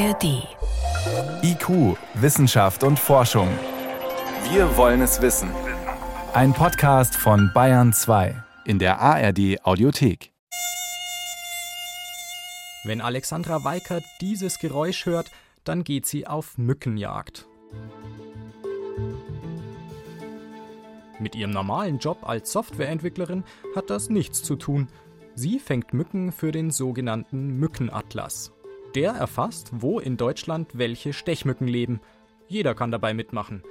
ARD. IQ, Wissenschaft und Forschung. Wir wollen es wissen. Ein Podcast von Bayern 2 in der ARD Audiothek. Wenn Alexandra Weikert dieses Geräusch hört, dann geht sie auf Mückenjagd. Mit ihrem normalen Job als Softwareentwicklerin hat das nichts zu tun. Sie fängt Mücken für den sogenannten Mückenatlas. Der erfasst, wo in Deutschland welche Stechmücken leben. Jeder kann dabei mitmachen.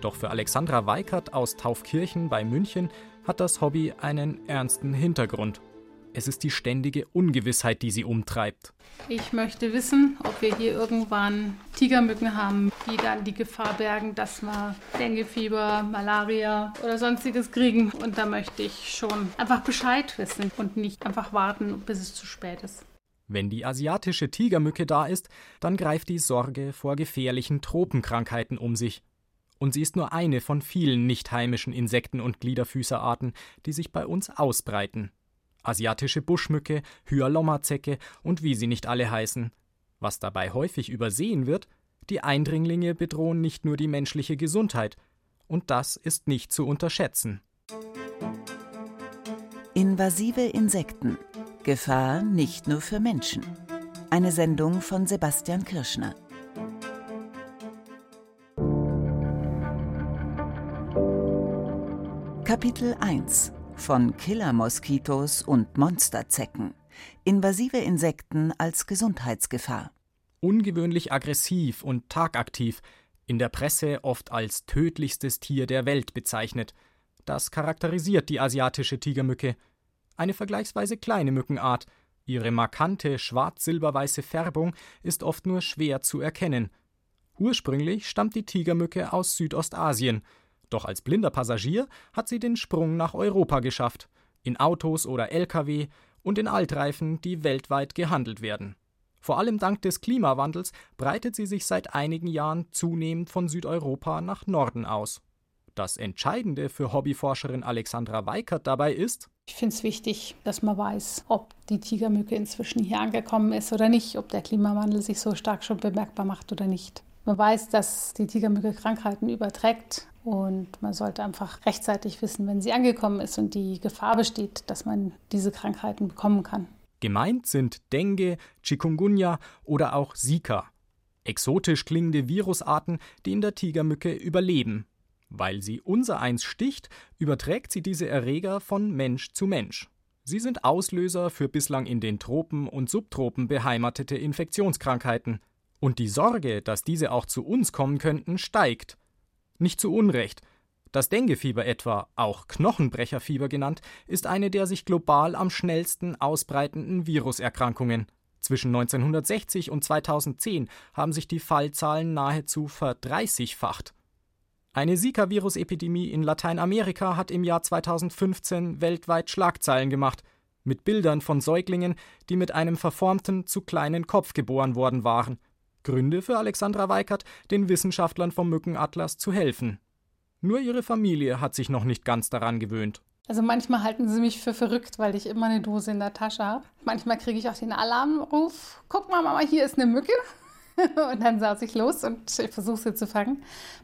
Doch für Alexandra Weikert aus Taufkirchen bei München hat das Hobby einen ernsten Hintergrund. Es ist die ständige Ungewissheit, die sie umtreibt. Ich möchte wissen, ob wir hier irgendwann Tigermücken haben, die dann die Gefahr bergen, dass wir Denguefieber, Malaria oder sonstiges kriegen. Und da möchte ich schon einfach Bescheid wissen und nicht einfach warten, bis es zu spät ist. Wenn die asiatische Tigermücke da ist, dann greift die Sorge vor gefährlichen Tropenkrankheiten um sich. Und sie ist nur eine von vielen nicht heimischen Insekten- und Gliederfüßerarten, die sich bei uns ausbreiten. Asiatische Buschmücke, Hyalomma-Zecke und wie sie nicht alle heißen. Was dabei häufig übersehen wird, die Eindringlinge bedrohen nicht nur die menschliche Gesundheit. Und das ist nicht zu unterschätzen. Invasive Insekten Gefahr nicht nur für Menschen. Eine Sendung von Sebastian Kirschner. Kapitel 1 von Killermoskitos und Monsterzecken. Invasive Insekten als Gesundheitsgefahr. Ungewöhnlich aggressiv und tagaktiv, in der Presse oft als tödlichstes Tier der Welt bezeichnet. Das charakterisiert die asiatische Tigermücke eine vergleichsweise kleine Mückenart. Ihre markante schwarz-silberweiße Färbung ist oft nur schwer zu erkennen. Ursprünglich stammt die Tigermücke aus Südostasien, doch als blinder Passagier hat sie den Sprung nach Europa geschafft, in Autos oder Lkw und in Altreifen, die weltweit gehandelt werden. Vor allem dank des Klimawandels breitet sie sich seit einigen Jahren zunehmend von Südeuropa nach Norden aus. Das Entscheidende für Hobbyforscherin Alexandra Weikert dabei ist, ich finde es wichtig, dass man weiß, ob die Tigermücke inzwischen hier angekommen ist oder nicht, ob der Klimawandel sich so stark schon bemerkbar macht oder nicht. Man weiß, dass die Tigermücke Krankheiten überträgt und man sollte einfach rechtzeitig wissen, wenn sie angekommen ist und die Gefahr besteht, dass man diese Krankheiten bekommen kann. Gemeint sind Dengue, Chikungunya oder auch Zika. Exotisch klingende Virusarten, die in der Tigermücke überleben weil sie unsereins sticht, überträgt sie diese Erreger von Mensch zu Mensch. Sie sind Auslöser für bislang in den Tropen und Subtropen beheimatete Infektionskrankheiten. Und die Sorge, dass diese auch zu uns kommen könnten, steigt. Nicht zu Unrecht. Das Denguefieber etwa, auch Knochenbrecherfieber genannt, ist eine der sich global am schnellsten ausbreitenden Viruserkrankungen. Zwischen 1960 und 2010 haben sich die Fallzahlen nahezu verdreißigfacht. Eine Zika-Virus-Epidemie in Lateinamerika hat im Jahr 2015 weltweit Schlagzeilen gemacht, mit Bildern von Säuglingen, die mit einem verformten, zu kleinen Kopf geboren worden waren. Gründe für Alexandra Weikert, den Wissenschaftlern vom Mückenatlas zu helfen. Nur ihre Familie hat sich noch nicht ganz daran gewöhnt. Also manchmal halten sie mich für verrückt, weil ich immer eine Dose in der Tasche habe. Manchmal kriege ich auch den Alarmruf. Guck mal, Mama, hier ist eine Mücke. und dann saß ich los und ich versuche sie zu fangen.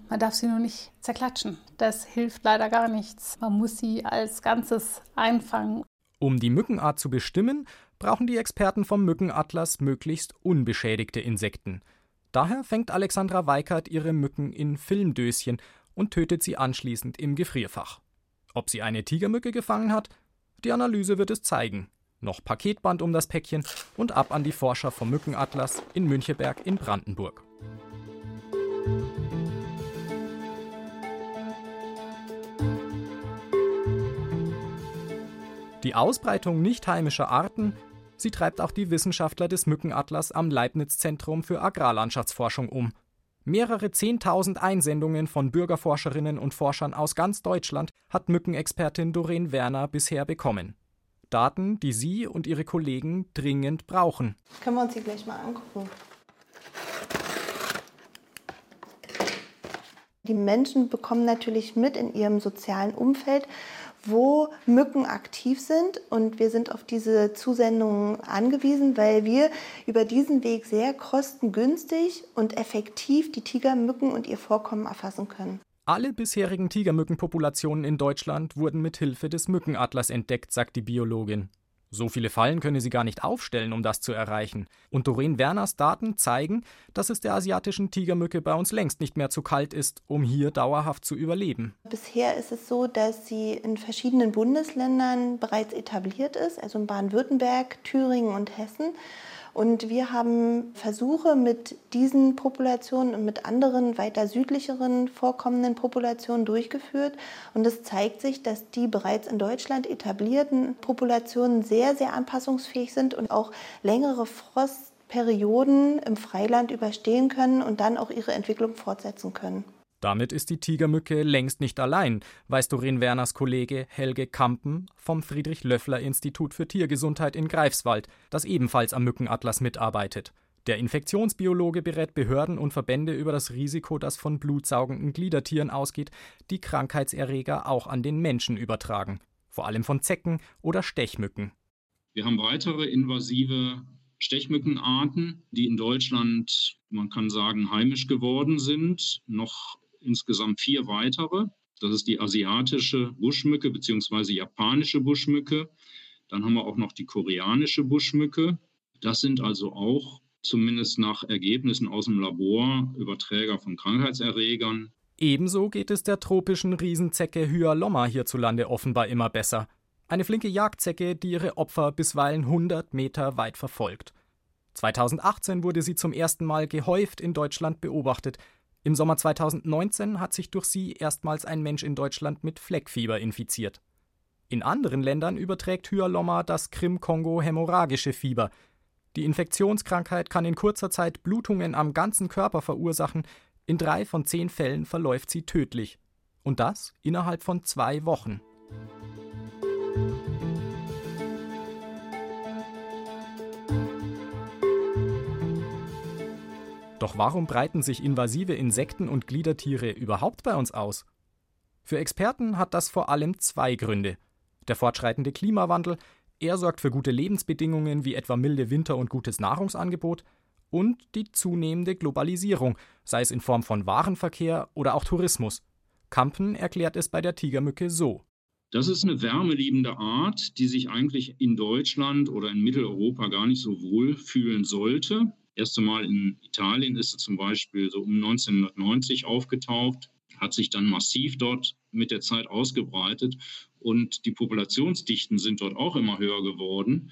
Man darf sie nur nicht zerklatschen. Das hilft leider gar nichts. Man muss sie als Ganzes einfangen. Um die Mückenart zu bestimmen, brauchen die Experten vom Mückenatlas möglichst unbeschädigte Insekten. Daher fängt Alexandra Weikert ihre Mücken in Filmdöschen und tötet sie anschließend im Gefrierfach. Ob sie eine Tigermücke gefangen hat? Die Analyse wird es zeigen noch Paketband um das Päckchen und ab an die Forscher vom Mückenatlas in Müncheberg in Brandenburg. Die Ausbreitung nicht heimischer Arten, sie treibt auch die Wissenschaftler des Mückenatlas am Leibniz-Zentrum für Agrarlandschaftsforschung um. Mehrere Zehntausend Einsendungen von Bürgerforscherinnen und Forschern aus ganz Deutschland hat Mückenexpertin Doreen Werner bisher bekommen. Daten, die Sie und Ihre Kollegen dringend brauchen. Können wir uns die gleich mal angucken. Die Menschen bekommen natürlich mit in ihrem sozialen Umfeld, wo Mücken aktiv sind. Und wir sind auf diese Zusendungen angewiesen, weil wir über diesen Weg sehr kostengünstig und effektiv die Tigermücken und ihr Vorkommen erfassen können. Alle bisherigen Tigermückenpopulationen in Deutschland wurden mit Hilfe des Mückenatlas entdeckt, sagt die Biologin. So viele Fallen könne sie gar nicht aufstellen, um das zu erreichen. Und Doreen Werners Daten zeigen, dass es der asiatischen Tigermücke bei uns längst nicht mehr zu kalt ist, um hier dauerhaft zu überleben. Bisher ist es so, dass sie in verschiedenen Bundesländern bereits etabliert ist, also in Baden-Württemberg, Thüringen und Hessen. Und wir haben Versuche mit diesen Populationen und mit anderen weiter südlicheren vorkommenden Populationen durchgeführt. Und es zeigt sich, dass die bereits in Deutschland etablierten Populationen sehr, sehr anpassungsfähig sind und auch längere Frostperioden im Freiland überstehen können und dann auch ihre Entwicklung fortsetzen können. Damit ist die Tigermücke längst nicht allein, weiß Doreen Werners Kollege Helge Kampen vom Friedrich-Löffler-Institut für Tiergesundheit in Greifswald, das ebenfalls am Mückenatlas mitarbeitet. Der Infektionsbiologe berät Behörden und Verbände über das Risiko, das von blutsaugenden Gliedertieren ausgeht, die Krankheitserreger auch an den Menschen übertragen, vor allem von Zecken oder Stechmücken. Wir haben weitere invasive Stechmückenarten, die in Deutschland, man kann sagen, heimisch geworden sind, noch insgesamt vier weitere. Das ist die asiatische Buschmücke bzw. japanische Buschmücke. Dann haben wir auch noch die koreanische Buschmücke. Das sind also auch zumindest nach Ergebnissen aus dem Labor Überträger von Krankheitserregern. Ebenso geht es der tropischen Riesenzecke Hyalomma hierzulande offenbar immer besser. Eine flinke Jagdzecke, die ihre Opfer bisweilen 100 Meter weit verfolgt. 2018 wurde sie zum ersten Mal gehäuft in Deutschland beobachtet. Im Sommer 2019 hat sich durch sie erstmals ein Mensch in Deutschland mit Fleckfieber infiziert. In anderen Ländern überträgt Hyalomma das Krim-Kongo-hämorrhagische Fieber. Die Infektionskrankheit kann in kurzer Zeit Blutungen am ganzen Körper verursachen. In drei von zehn Fällen verläuft sie tödlich. Und das innerhalb von zwei Wochen. Doch warum breiten sich invasive Insekten und Gliedertiere überhaupt bei uns aus? Für Experten hat das vor allem zwei Gründe. Der fortschreitende Klimawandel, er sorgt für gute Lebensbedingungen wie etwa milde Winter und gutes Nahrungsangebot, und die zunehmende Globalisierung, sei es in Form von Warenverkehr oder auch Tourismus. Kampen erklärt es bei der Tigermücke so. Das ist eine wärmeliebende Art, die sich eigentlich in Deutschland oder in Mitteleuropa gar nicht so wohl fühlen sollte erste Mal in Italien ist es zum Beispiel so um 1990 aufgetaucht, hat sich dann massiv dort mit der Zeit ausgebreitet und die Populationsdichten sind dort auch immer höher geworden.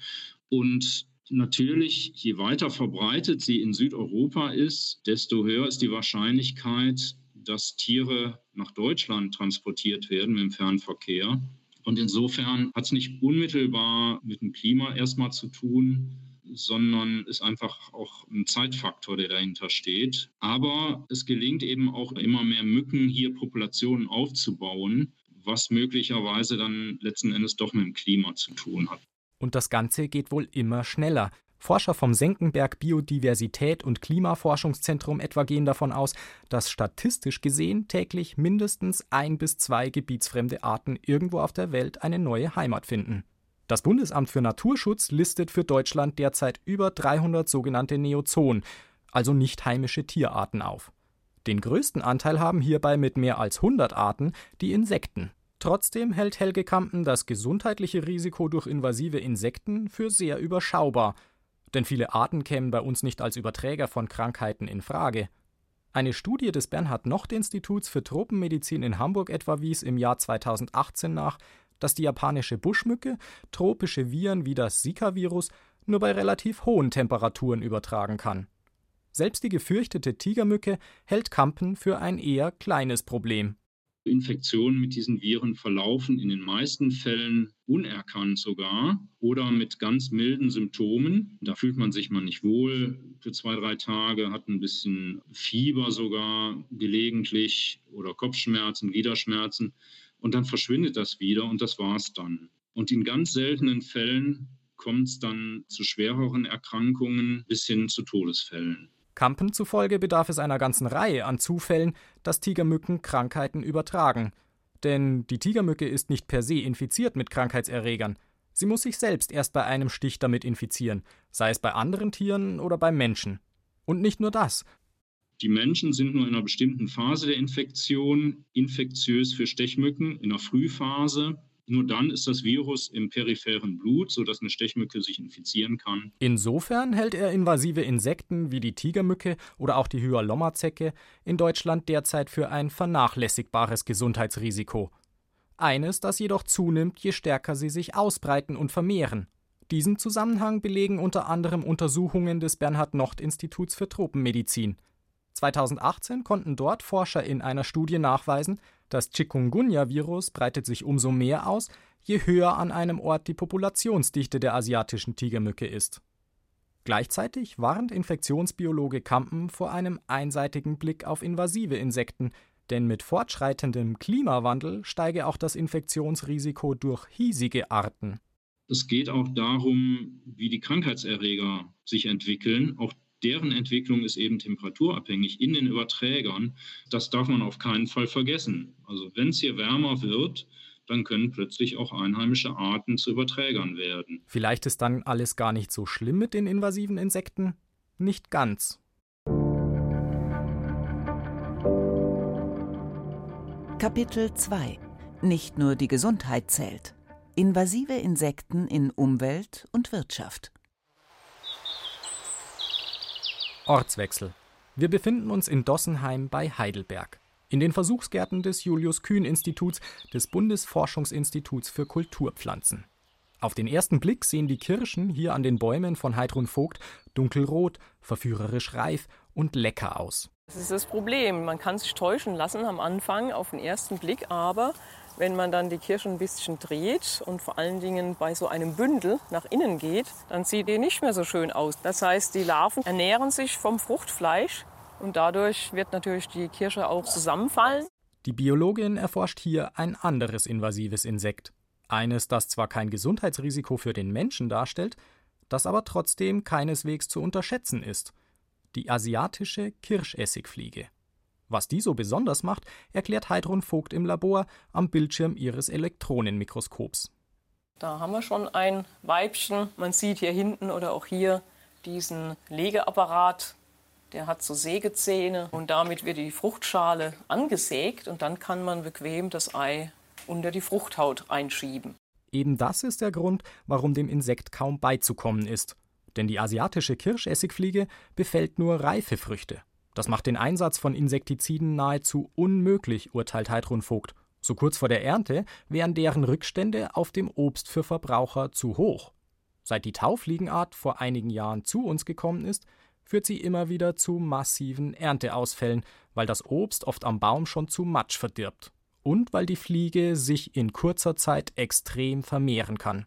Und natürlich, je weiter verbreitet sie in Südeuropa ist, desto höher ist die Wahrscheinlichkeit, dass Tiere nach Deutschland transportiert werden dem Fernverkehr. Und insofern hat es nicht unmittelbar mit dem Klima erstmal zu tun, sondern ist einfach auch ein Zeitfaktor, der dahinter steht. Aber es gelingt eben auch immer mehr Mücken hier Populationen aufzubauen, was möglicherweise dann letzten Endes doch mit dem Klima zu tun hat. Und das Ganze geht wohl immer schneller. Forscher vom Senckenberg Biodiversität und Klimaforschungszentrum etwa gehen davon aus, dass statistisch gesehen täglich mindestens ein bis zwei gebietsfremde Arten irgendwo auf der Welt eine neue Heimat finden. Das Bundesamt für Naturschutz listet für Deutschland derzeit über 300 sogenannte Neozoen, also nicht heimische Tierarten auf. Den größten Anteil haben hierbei mit mehr als 100 Arten die Insekten. Trotzdem hält Helge Kampen das gesundheitliche Risiko durch invasive Insekten für sehr überschaubar, denn viele Arten kämen bei uns nicht als Überträger von Krankheiten in Frage. Eine Studie des Bernhard Nocht Instituts für Tropenmedizin in Hamburg etwa wies im Jahr 2018 nach, dass die japanische Buschmücke tropische Viren wie das Zika-Virus nur bei relativ hohen Temperaturen übertragen kann. Selbst die gefürchtete Tigermücke hält Kampen für ein eher kleines Problem. Infektionen mit diesen Viren verlaufen in den meisten Fällen unerkannt sogar oder mit ganz milden Symptomen. Da fühlt man sich mal nicht wohl für zwei, drei Tage, hat ein bisschen Fieber sogar gelegentlich oder Kopfschmerzen, Gliederschmerzen und dann verschwindet das wieder und das war's dann. Und in ganz seltenen Fällen kommt es dann zu schwereren Erkrankungen bis hin zu Todesfällen. Kampen zufolge bedarf es einer ganzen Reihe an Zufällen, dass Tigermücken Krankheiten übertragen. Denn die Tigermücke ist nicht per se infiziert mit Krankheitserregern. Sie muss sich selbst erst bei einem Stich damit infizieren, sei es bei anderen Tieren oder beim Menschen. Und nicht nur das. Die Menschen sind nur in einer bestimmten Phase der Infektion infektiös für Stechmücken, in der Frühphase. Nur dann ist das Virus im peripheren Blut, sodass eine Stechmücke sich infizieren kann. Insofern hält er invasive Insekten wie die Tigermücke oder auch die Hyalomma-Zecke in Deutschland derzeit für ein vernachlässigbares Gesundheitsrisiko. Eines, das jedoch zunimmt, je stärker sie sich ausbreiten und vermehren. Diesen Zusammenhang belegen unter anderem Untersuchungen des Bernhard-Nocht-Instituts für Tropenmedizin. 2018 konnten dort Forscher in einer Studie nachweisen, das Chikungunya-Virus breitet sich umso mehr aus, je höher an einem Ort die Populationsdichte der asiatischen Tigermücke ist. Gleichzeitig warnt Infektionsbiologe Kampen vor einem einseitigen Blick auf invasive Insekten, denn mit fortschreitendem Klimawandel steige auch das Infektionsrisiko durch hiesige Arten. Es geht auch darum, wie die Krankheitserreger sich entwickeln. Auch deren Entwicklung ist eben temperaturabhängig in den Überträgern. Das darf man auf keinen Fall vergessen. Also wenn es hier wärmer wird, dann können plötzlich auch einheimische Arten zu Überträgern werden. Vielleicht ist dann alles gar nicht so schlimm mit den invasiven Insekten? Nicht ganz. Kapitel 2 Nicht nur die Gesundheit zählt. Invasive Insekten in Umwelt und Wirtschaft. Ortswechsel. Wir befinden uns in Dossenheim bei Heidelberg, in den Versuchsgärten des Julius Kühn Instituts des Bundesforschungsinstituts für Kulturpflanzen. Auf den ersten Blick sehen die Kirschen hier an den Bäumen von Heidrun Vogt dunkelrot, verführerisch reif und lecker aus. Das ist das Problem. Man kann sich täuschen lassen am Anfang auf den ersten Blick, aber wenn man dann die Kirsche ein bisschen dreht und vor allen Dingen bei so einem Bündel nach innen geht, dann sieht die nicht mehr so schön aus. Das heißt, die Larven ernähren sich vom Fruchtfleisch und dadurch wird natürlich die Kirsche auch zusammenfallen. Die Biologin erforscht hier ein anderes invasives Insekt. Eines, das zwar kein Gesundheitsrisiko für den Menschen darstellt, das aber trotzdem keineswegs zu unterschätzen ist. Die asiatische Kirschessigfliege. Was die so besonders macht, erklärt Heidrun Vogt im Labor am Bildschirm ihres Elektronenmikroskops. Da haben wir schon ein Weibchen. Man sieht hier hinten oder auch hier diesen Legeapparat. Der hat so Sägezähne und damit wird die Fruchtschale angesägt und dann kann man bequem das Ei unter die Fruchthaut einschieben. Eben das ist der Grund, warum dem Insekt kaum beizukommen ist. Denn die asiatische Kirschessigfliege befällt nur reife Früchte. Das macht den Einsatz von Insektiziden nahezu unmöglich, urteilt Heidrun Vogt. So kurz vor der Ernte wären deren Rückstände auf dem Obst für Verbraucher zu hoch. Seit die Taufliegenart vor einigen Jahren zu uns gekommen ist, führt sie immer wieder zu massiven Ernteausfällen, weil das Obst oft am Baum schon zu Matsch verdirbt und weil die Fliege sich in kurzer Zeit extrem vermehren kann.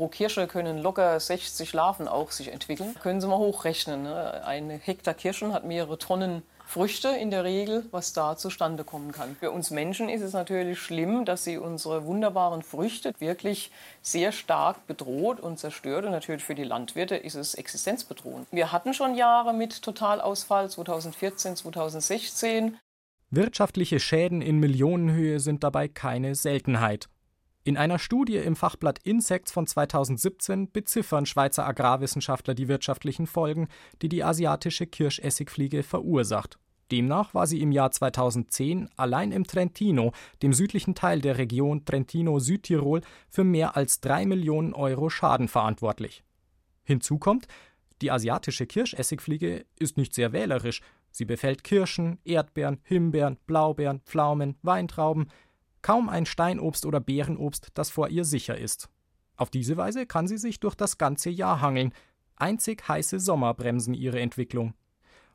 Pro Kirsche können locker 60 Larven auch sich entwickeln. Können Sie mal hochrechnen. Ne? Ein Hektar Kirschen hat mehrere Tonnen Früchte in der Regel, was da zustande kommen kann. Für uns Menschen ist es natürlich schlimm, dass sie unsere wunderbaren Früchte wirklich sehr stark bedroht und zerstört. Und natürlich für die Landwirte ist es existenzbedrohend. Wir hatten schon Jahre mit Totalausfall 2014, 2016. Wirtschaftliche Schäden in Millionenhöhe sind dabei keine Seltenheit. In einer Studie im Fachblatt Insects von 2017 beziffern Schweizer Agrarwissenschaftler die wirtschaftlichen Folgen, die die asiatische Kirschessigfliege verursacht. Demnach war sie im Jahr 2010 allein im Trentino, dem südlichen Teil der Region Trentino-Südtirol, für mehr als drei Millionen Euro Schaden verantwortlich. Hinzu kommt, die asiatische Kirschessigfliege ist nicht sehr wählerisch. Sie befällt Kirschen, Erdbeeren, Himbeeren, Blaubeeren, Pflaumen, Weintrauben, kaum ein Steinobst oder Beerenobst, das vor ihr sicher ist. Auf diese Weise kann sie sich durch das ganze Jahr hangeln. Einzig heiße Sommer bremsen ihre Entwicklung.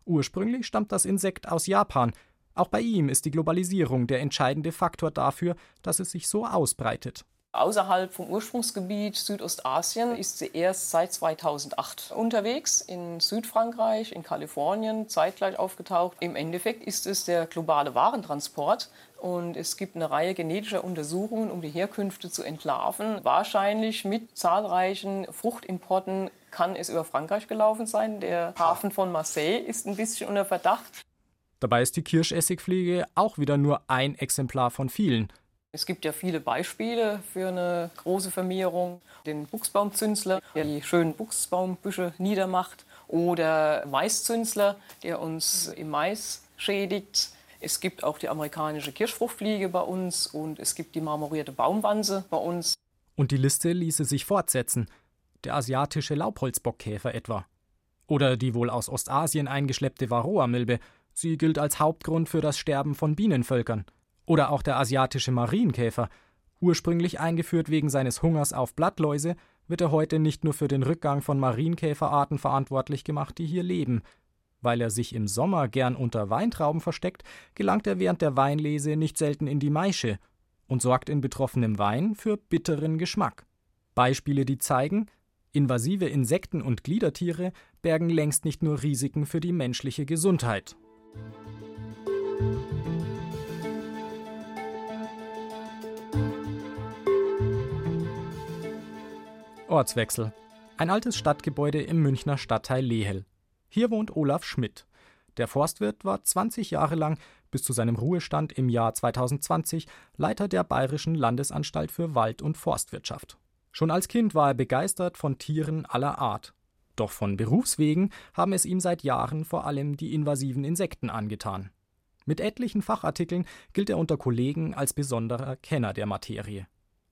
Ursprünglich stammt das Insekt aus Japan. Auch bei ihm ist die Globalisierung der entscheidende Faktor dafür, dass es sich so ausbreitet. Außerhalb vom Ursprungsgebiet Südostasien ist sie erst seit 2008 unterwegs, in Südfrankreich, in Kalifornien, zeitgleich aufgetaucht. Im Endeffekt ist es der globale Warentransport und es gibt eine Reihe genetischer Untersuchungen, um die Herkünfte zu entlarven. Wahrscheinlich mit zahlreichen Fruchtimporten kann es über Frankreich gelaufen sein. Der Hafen von Marseille ist ein bisschen unter Verdacht. Dabei ist die Kirschessigfliege auch wieder nur ein Exemplar von vielen. Es gibt ja viele Beispiele für eine große Vermehrung. Den Buchsbaumzünsler, der die schönen Buchsbaumbüsche niedermacht, oder Maiszünsler, der uns im Mais schädigt. Es gibt auch die amerikanische Kirschfruchtfliege bei uns und es gibt die marmorierte Baumwanze bei uns. Und die Liste ließe sich fortsetzen. Der asiatische Laubholzbockkäfer etwa. Oder die wohl aus Ostasien eingeschleppte Varroa-Milbe. Sie gilt als Hauptgrund für das Sterben von Bienenvölkern. Oder auch der asiatische Marienkäfer. Ursprünglich eingeführt wegen seines Hungers auf Blattläuse, wird er heute nicht nur für den Rückgang von Marienkäferarten verantwortlich gemacht, die hier leben. Weil er sich im Sommer gern unter Weintrauben versteckt, gelangt er während der Weinlese nicht selten in die Maische und sorgt in betroffenem Wein für bitteren Geschmack. Beispiele, die zeigen, invasive Insekten und Gliedertiere bergen längst nicht nur Risiken für die menschliche Gesundheit. Ortswechsel. Ein altes Stadtgebäude im Münchner Stadtteil Lehel. Hier wohnt Olaf Schmidt. Der Forstwirt war 20 Jahre lang, bis zu seinem Ruhestand im Jahr 2020, Leiter der Bayerischen Landesanstalt für Wald- und Forstwirtschaft. Schon als Kind war er begeistert von Tieren aller Art. Doch von Berufswegen haben es ihm seit Jahren vor allem die invasiven Insekten angetan. Mit etlichen Fachartikeln gilt er unter Kollegen als besonderer Kenner der Materie.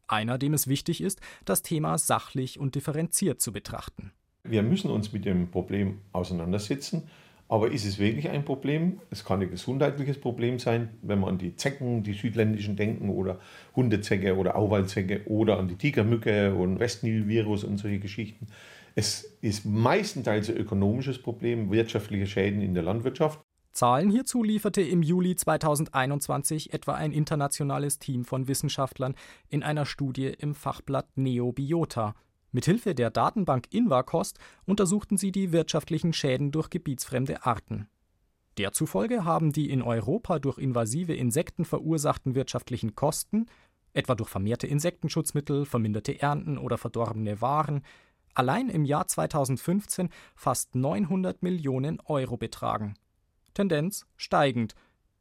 Einer, dem es wichtig ist, das Thema sachlich und differenziert zu betrachten. Wir müssen uns mit dem Problem auseinandersetzen. Aber ist es wirklich ein Problem? Es kann ein gesundheitliches Problem sein, wenn man an die Zecken, die südländischen denken oder Hundezecke oder Auwaldzecke oder an die Tigermücke und Westnil-Virus und solche Geschichten. Es ist meistenteils ein ökonomisches Problem, wirtschaftliche Schäden in der Landwirtschaft. Zahlen hierzu lieferte im Juli 2021 etwa ein internationales Team von Wissenschaftlern in einer Studie im Fachblatt Neobiota. Mithilfe der Datenbank Invacost untersuchten sie die wirtschaftlichen Schäden durch gebietsfremde Arten. Derzufolge haben die in Europa durch invasive Insekten verursachten wirtschaftlichen Kosten, etwa durch vermehrte Insektenschutzmittel, verminderte Ernten oder verdorbene Waren, allein im Jahr 2015 fast 900 Millionen Euro betragen. Tendenz steigend.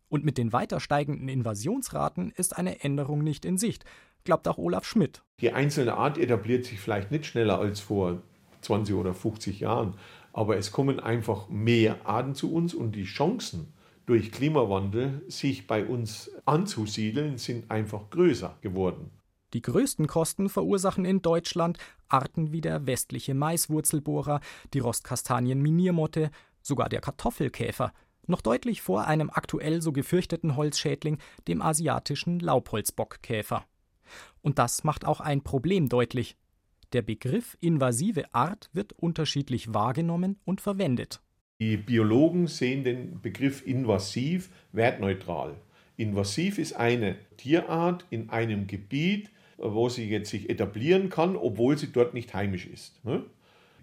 Und mit den weiter steigenden Invasionsraten ist eine Änderung nicht in Sicht, glaubt auch Olaf Schmidt. Die einzelne Art etabliert sich vielleicht nicht schneller als vor 20 oder 50 Jahren, aber es kommen einfach mehr Arten zu uns und die Chancen, durch Klimawandel sich bei uns anzusiedeln, sind einfach größer geworden. Die größten Kosten verursachen in Deutschland Arten wie der westliche Maiswurzelbohrer, die Rostkastanien-Miniermotte, sogar der Kartoffelkäfer, noch deutlich vor einem aktuell so gefürchteten Holzschädling, dem asiatischen Laubholzbockkäfer. Und das macht auch ein Problem deutlich. Der Begriff invasive Art wird unterschiedlich wahrgenommen und verwendet. Die Biologen sehen den Begriff invasiv wertneutral. Invasiv ist eine Tierart in einem Gebiet, wo sie jetzt sich etablieren kann, obwohl sie dort nicht heimisch ist. Ne?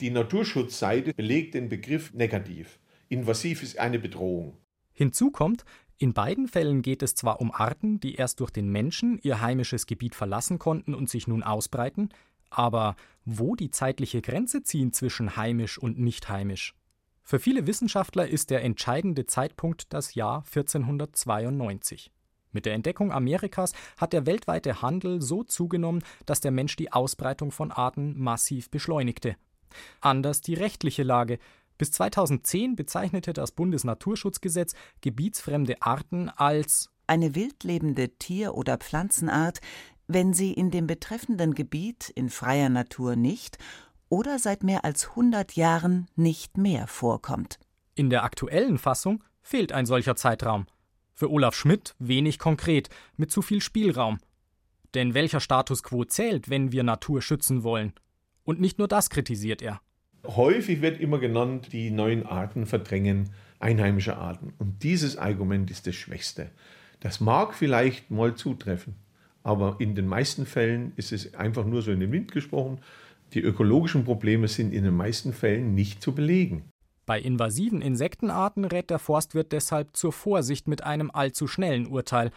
Die Naturschutzseite belegt den Begriff negativ. Invasiv ist eine Bedrohung. Hinzu kommt, in beiden Fällen geht es zwar um Arten, die erst durch den Menschen ihr heimisches Gebiet verlassen konnten und sich nun ausbreiten, aber wo die zeitliche Grenze ziehen zwischen heimisch und nicht heimisch? Für viele Wissenschaftler ist der entscheidende Zeitpunkt das Jahr 1492. Mit der Entdeckung Amerikas hat der weltweite Handel so zugenommen, dass der Mensch die Ausbreitung von Arten massiv beschleunigte. Anders die rechtliche Lage, bis 2010 bezeichnete das Bundesnaturschutzgesetz gebietsfremde Arten als eine wildlebende Tier- oder Pflanzenart, wenn sie in dem betreffenden Gebiet in freier Natur nicht oder seit mehr als 100 Jahren nicht mehr vorkommt. In der aktuellen Fassung fehlt ein solcher Zeitraum. Für Olaf Schmidt wenig konkret, mit zu viel Spielraum. Denn welcher Status quo zählt, wenn wir Natur schützen wollen? Und nicht nur das kritisiert er. Häufig wird immer genannt, die neuen Arten verdrängen einheimische Arten. Und dieses Argument ist das Schwächste. Das mag vielleicht mal zutreffen, aber in den meisten Fällen ist es einfach nur so in den Wind gesprochen. Die ökologischen Probleme sind in den meisten Fällen nicht zu belegen. Bei invasiven Insektenarten rät der Forstwirt deshalb zur Vorsicht mit einem allzu schnellen Urteil.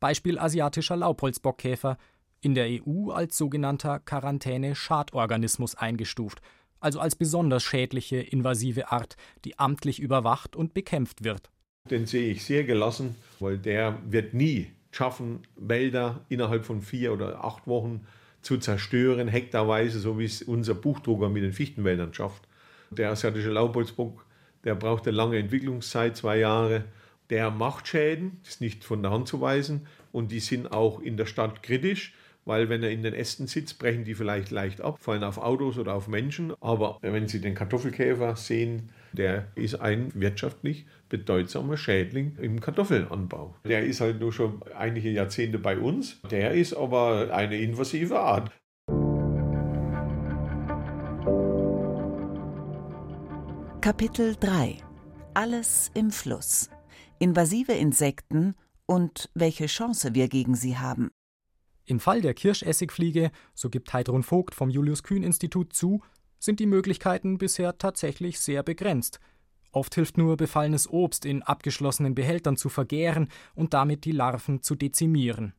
Beispiel asiatischer Laubholzbockkäfer, in der EU als sogenannter Quarantäne-Schadorganismus eingestuft – also als besonders schädliche invasive Art, die amtlich überwacht und bekämpft wird. Den sehe ich sehr gelassen, weil der wird nie schaffen, Wälder innerhalb von vier oder acht Wochen zu zerstören, hektarweise, so wie es unser Buchdrucker mit den Fichtenwäldern schafft. Der asiatische Laubholzbock, der braucht eine lange Entwicklungszeit, zwei Jahre. Der macht Schäden, ist nicht von der Hand zu weisen und die sind auch in der Stadt kritisch weil wenn er in den Ästen sitzt, brechen die vielleicht leicht ab, fallen auf Autos oder auf Menschen. Aber wenn Sie den Kartoffelkäfer sehen, der ist ein wirtschaftlich bedeutsamer Schädling im Kartoffelanbau. Der ist halt nur schon einige Jahrzehnte bei uns. Der ist aber eine invasive Art. Kapitel 3 Alles im Fluss. Invasive Insekten und welche Chance wir gegen sie haben. Im Fall der Kirschessigfliege, so gibt Heidrun Vogt vom Julius-Kühn-Institut zu, sind die Möglichkeiten bisher tatsächlich sehr begrenzt. Oft hilft nur befallenes Obst in abgeschlossenen Behältern zu vergären und damit die Larven zu dezimieren.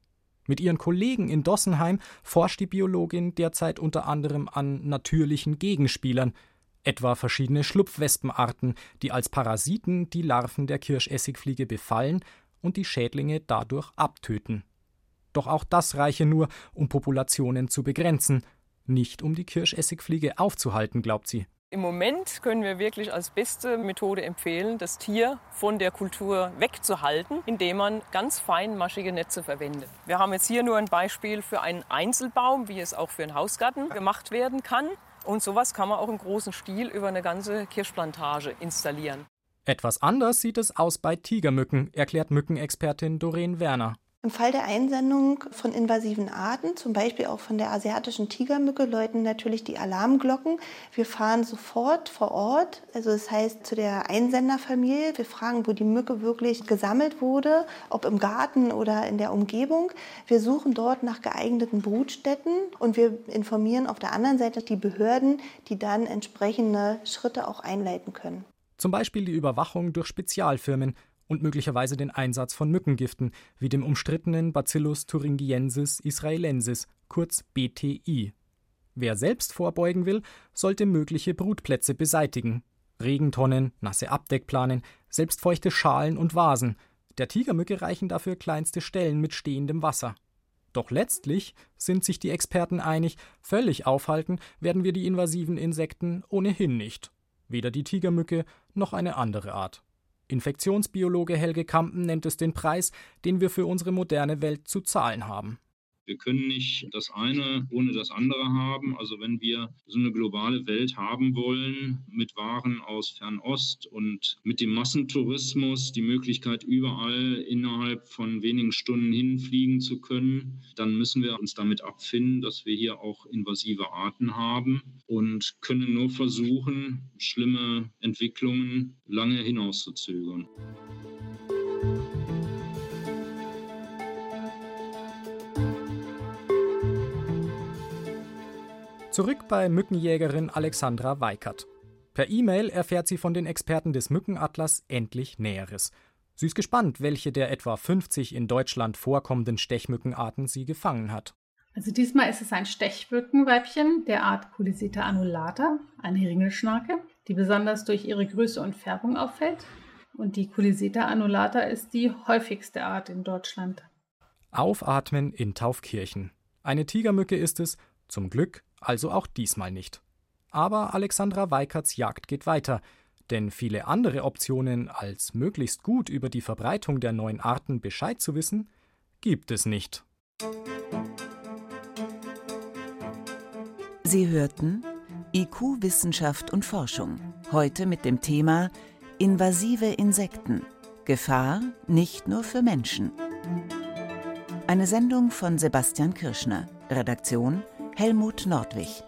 Mit ihren Kollegen in Dossenheim forscht die Biologin derzeit unter anderem an natürlichen Gegenspielern, etwa verschiedene Schlupfwespenarten, die als Parasiten die Larven der Kirschessigfliege befallen und die Schädlinge dadurch abtöten. Doch auch das reiche nur, um Populationen zu begrenzen, nicht um die Kirschessigfliege aufzuhalten, glaubt sie. Im Moment können wir wirklich als beste Methode empfehlen, das Tier von der Kultur wegzuhalten, indem man ganz feinmaschige Netze verwendet. Wir haben jetzt hier nur ein Beispiel für einen Einzelbaum, wie es auch für einen Hausgarten gemacht werden kann. Und sowas kann man auch im großen Stil über eine ganze Kirschplantage installieren. Etwas anders sieht es aus bei Tigermücken, erklärt Mückenexpertin Doreen Werner. Im Fall der Einsendung von invasiven Arten, zum Beispiel auch von der asiatischen Tigermücke, läuten natürlich die Alarmglocken. Wir fahren sofort vor Ort, also das heißt zu der Einsenderfamilie. Wir fragen, wo die Mücke wirklich gesammelt wurde, ob im Garten oder in der Umgebung. Wir suchen dort nach geeigneten Brutstätten und wir informieren auf der anderen Seite die Behörden, die dann entsprechende Schritte auch einleiten können. Zum Beispiel die Überwachung durch Spezialfirmen, und möglicherweise den Einsatz von Mückengiften wie dem umstrittenen Bacillus thuringiensis israelensis, kurz BTI. Wer selbst vorbeugen will, sollte mögliche Brutplätze beseitigen. Regentonnen, nasse Abdeckplanen, selbstfeuchte Schalen und Vasen. Der Tigermücke reichen dafür kleinste Stellen mit stehendem Wasser. Doch letztlich sind sich die Experten einig, völlig aufhalten werden wir die invasiven Insekten ohnehin nicht. Weder die Tigermücke noch eine andere Art. Infektionsbiologe Helge Kampen nennt es den Preis, den wir für unsere moderne Welt zu zahlen haben. Wir können nicht das eine ohne das andere haben. Also wenn wir so eine globale Welt haben wollen mit Waren aus Fernost und mit dem Massentourismus, die Möglichkeit überall innerhalb von wenigen Stunden hinfliegen zu können, dann müssen wir uns damit abfinden, dass wir hier auch invasive Arten haben und können nur versuchen, schlimme Entwicklungen lange hinauszuzögern. Zurück bei Mückenjägerin Alexandra Weikert. Per E-Mail erfährt sie von den Experten des Mückenatlas endlich Näheres. Sie ist gespannt, welche der etwa 50 in Deutschland vorkommenden Stechmückenarten sie gefangen hat. Also diesmal ist es ein Stechmückenweibchen der Art Culisita annulata, eine Ringelschnarke, die besonders durch ihre Größe und Färbung auffällt. Und die Culisita annulata ist die häufigste Art in Deutschland. Aufatmen in Taufkirchen. Eine Tigermücke ist es, zum Glück also auch diesmal nicht. Aber Alexandra Weikerts Jagd geht weiter, denn viele andere Optionen, als möglichst gut über die Verbreitung der neuen Arten Bescheid zu wissen, gibt es nicht. Sie hörten IQ Wissenschaft und Forschung. Heute mit dem Thema Invasive Insekten. Gefahr nicht nur für Menschen. Eine Sendung von Sebastian Kirschner. Redaktion Helmut Nordwig.